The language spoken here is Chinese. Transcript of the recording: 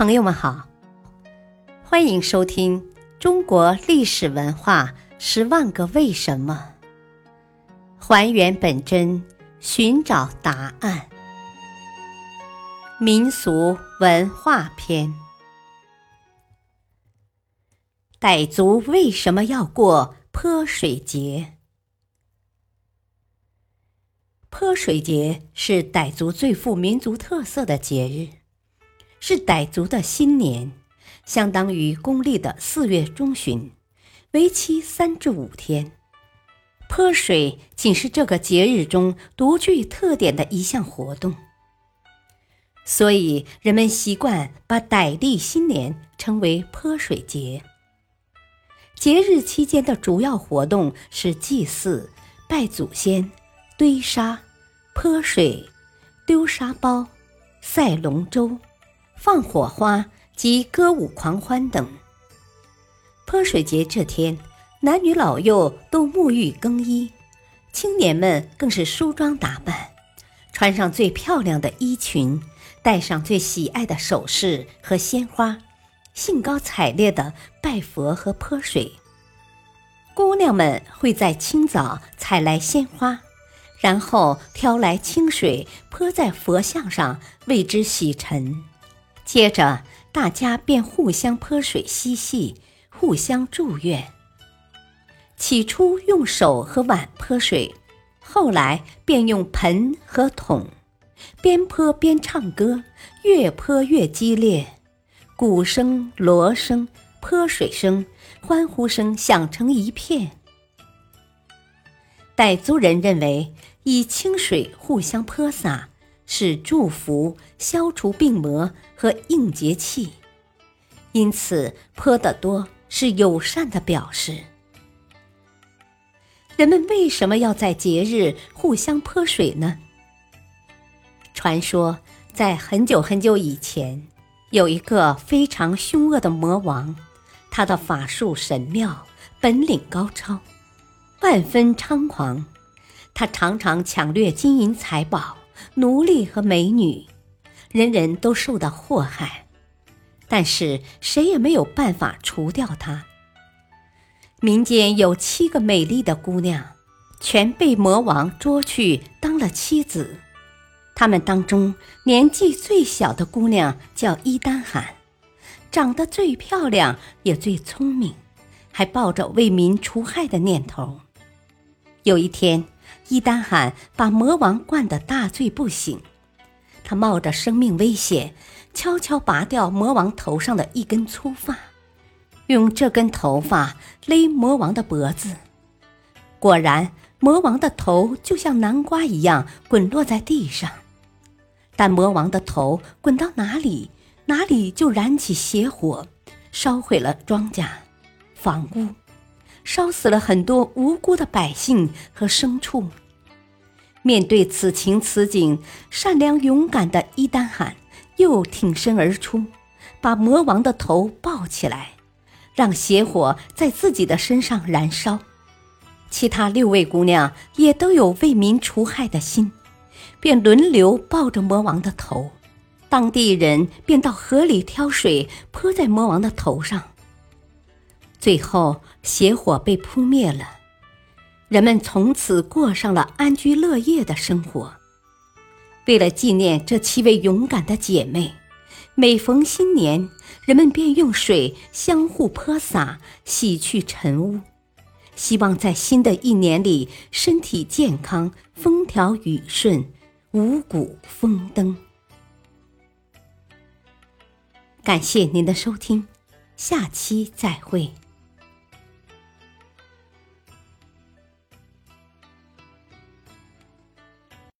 朋友们好，欢迎收听《中国历史文化十万个为什么》，还原本真，寻找答案。民俗文化篇：傣族为什么要过泼水节？泼水节是傣族最富民族特色的节日。是傣族的新年，相当于公历的四月中旬，为期三至五天。泼水仅是这个节日中独具特点的一项活动，所以人们习惯把傣历新年称为泼水节。节日期间的主要活动是祭祀、拜祖先、堆沙、泼水、丢沙包、赛龙舟。放火花及歌舞狂欢等。泼水节这天，男女老幼都沐浴更衣，青年们更是梳妆打扮，穿上最漂亮的衣裙，戴上最喜爱的首饰和鲜花，兴高采烈地拜佛和泼水。姑娘们会在清早采来鲜花，然后挑来清水泼在佛像上，为之洗尘。接着，大家便互相泼水嬉戏，互相祝愿。起初用手和碗泼水，后来便用盆和桶，边泼边唱歌，越泼越激烈，鼓声、锣声、泼水声、欢呼声响成一片。傣族人认为，以清水互相泼洒。是祝福、消除病魔和应节气，因此泼得多是友善的表示。人们为什么要在节日互相泼水呢？传说在很久很久以前，有一个非常凶恶的魔王，他的法术神妙，本领高超，万分猖狂，他常常抢掠金银财宝。奴隶和美女，人人都受到祸害，但是谁也没有办法除掉他。民间有七个美丽的姑娘，全被魔王捉去当了妻子。她们当中年纪最小的姑娘叫伊丹罕，长得最漂亮也最聪明，还抱着为民除害的念头。有一天。伊丹罕把魔王灌得大醉不醒，他冒着生命危险，悄悄拔掉魔王头上的一根粗发，用这根头发勒魔王的脖子。果然，魔王的头就像南瓜一样滚落在地上。但魔王的头滚到哪里，哪里就燃起邪火，烧毁了庄稼、房屋。烧死了很多无辜的百姓和牲畜。面对此情此景，善良勇敢的伊丹罕又挺身而出，把魔王的头抱起来，让邪火在自己的身上燃烧。其他六位姑娘也都有为民除害的心，便轮流抱着魔王的头。当地人便到河里挑水泼在魔王的头上。最后，邪火被扑灭了，人们从此过上了安居乐业的生活。为了纪念这七位勇敢的姐妹，每逢新年，人们便用水相互泼洒，洗去尘污，希望在新的一年里身体健康、风调雨顺、五谷丰登。感谢您的收听，下期再会。